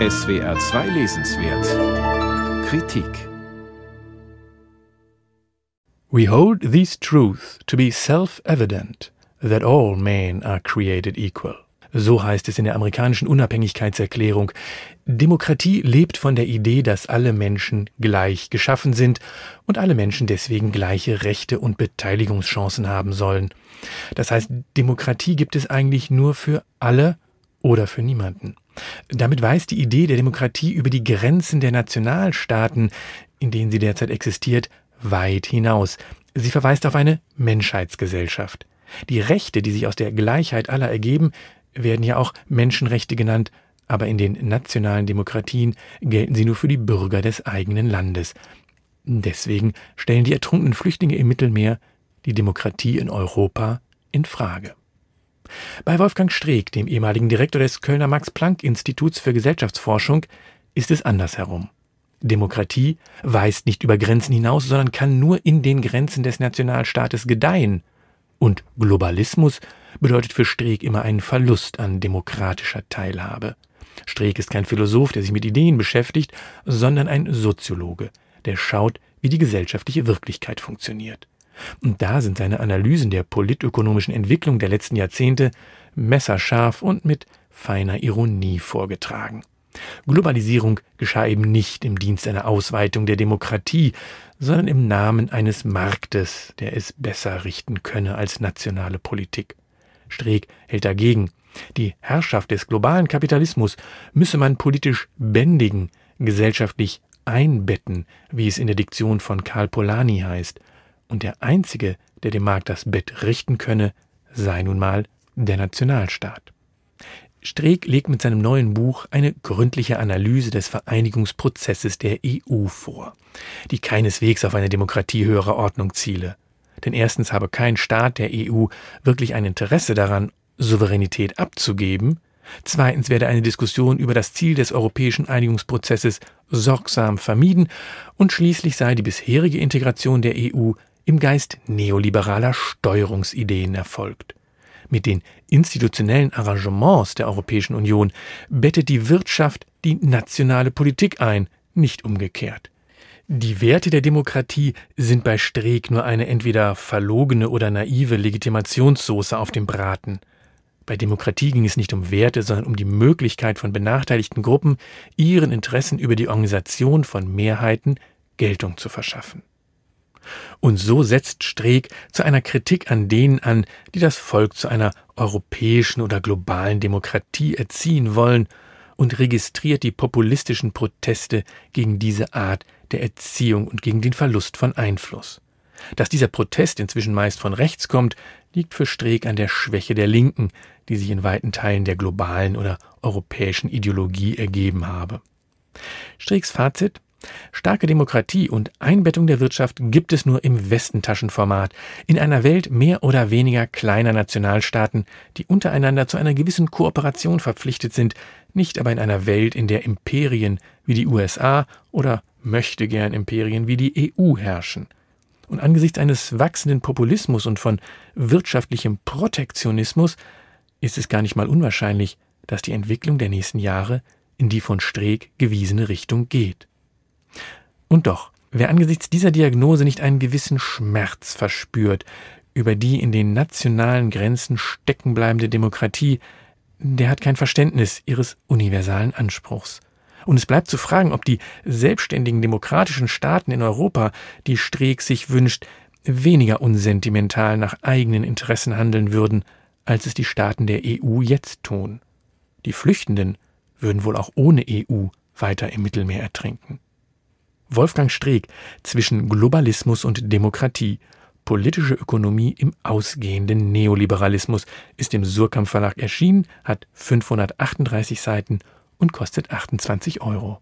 SWR 2 Lesenswert Kritik We hold these truths to be self-evident, that all men are created equal. So heißt es in der amerikanischen Unabhängigkeitserklärung. Demokratie lebt von der Idee, dass alle Menschen gleich geschaffen sind und alle Menschen deswegen gleiche Rechte und Beteiligungschancen haben sollen. Das heißt, Demokratie gibt es eigentlich nur für alle oder für niemanden. Damit weist die Idee der Demokratie über die Grenzen der Nationalstaaten, in denen sie derzeit existiert, weit hinaus. Sie verweist auf eine Menschheitsgesellschaft. Die Rechte, die sich aus der Gleichheit aller ergeben, werden ja auch Menschenrechte genannt, aber in den nationalen Demokratien gelten sie nur für die Bürger des eigenen Landes. Deswegen stellen die ertrunkenen Flüchtlinge im Mittelmeer die Demokratie in Europa in Frage. Bei Wolfgang Streeck, dem ehemaligen Direktor des Kölner Max-Planck-Instituts für Gesellschaftsforschung, ist es andersherum. Demokratie weist nicht über Grenzen hinaus, sondern kann nur in den Grenzen des Nationalstaates gedeihen. Und Globalismus bedeutet für Streeck immer einen Verlust an demokratischer Teilhabe. Streeck ist kein Philosoph, der sich mit Ideen beschäftigt, sondern ein Soziologe, der schaut, wie die gesellschaftliche Wirklichkeit funktioniert. Und da sind seine Analysen der politökonomischen Entwicklung der letzten Jahrzehnte messerscharf und mit feiner Ironie vorgetragen. Globalisierung geschah eben nicht im Dienst einer Ausweitung der Demokratie, sondern im Namen eines Marktes, der es besser richten könne als nationale Politik. Streeck hält dagegen. Die Herrschaft des globalen Kapitalismus müsse man politisch bändigen, gesellschaftlich einbetten, wie es in der Diktion von Karl Polanyi heißt, und der Einzige, der dem Markt das Bett richten könne, sei nun mal der Nationalstaat. Streeck legt mit seinem neuen Buch eine gründliche Analyse des Vereinigungsprozesses der EU vor, die keineswegs auf eine Demokratie höherer Ordnung ziele. Denn erstens habe kein Staat der EU wirklich ein Interesse daran, Souveränität abzugeben, zweitens werde eine Diskussion über das Ziel des europäischen Einigungsprozesses sorgsam vermieden und schließlich sei die bisherige Integration der EU im Geist neoliberaler Steuerungsideen erfolgt. Mit den institutionellen Arrangements der Europäischen Union bettet die Wirtschaft die nationale Politik ein, nicht umgekehrt. Die Werte der Demokratie sind bei Streeck nur eine entweder verlogene oder naive Legitimationssoße auf dem Braten. Bei Demokratie ging es nicht um Werte, sondern um die Möglichkeit von benachteiligten Gruppen, ihren Interessen über die Organisation von Mehrheiten Geltung zu verschaffen. Und so setzt Streeck zu einer Kritik an denen an, die das Volk zu einer europäischen oder globalen Demokratie erziehen wollen und registriert die populistischen Proteste gegen diese Art der Erziehung und gegen den Verlust von Einfluss. Dass dieser Protest inzwischen meist von rechts kommt, liegt für Streeck an der Schwäche der Linken, die sich in weiten Teilen der globalen oder europäischen Ideologie ergeben habe. Streecks Fazit Starke Demokratie und Einbettung der Wirtschaft gibt es nur im Westentaschenformat, in einer Welt mehr oder weniger kleiner Nationalstaaten, die untereinander zu einer gewissen Kooperation verpflichtet sind, nicht aber in einer Welt, in der Imperien wie die USA oder möchte gern Imperien wie die EU herrschen. Und angesichts eines wachsenden Populismus und von wirtschaftlichem Protektionismus ist es gar nicht mal unwahrscheinlich, dass die Entwicklung der nächsten Jahre in die von Streeck gewiesene Richtung geht. Und doch, wer angesichts dieser Diagnose nicht einen gewissen Schmerz verspürt über die in den nationalen Grenzen steckenbleibende Demokratie, der hat kein Verständnis ihres universalen Anspruchs. Und es bleibt zu fragen, ob die selbstständigen demokratischen Staaten in Europa, die Streeck sich wünscht, weniger unsentimental nach eigenen Interessen handeln würden, als es die Staaten der EU jetzt tun. Die Flüchtenden würden wohl auch ohne EU weiter im Mittelmeer ertrinken. Wolfgang Streeck zwischen Globalismus und Demokratie. Politische Ökonomie im ausgehenden Neoliberalismus ist im Surkamp Verlag erschienen, hat 538 Seiten und kostet 28 Euro.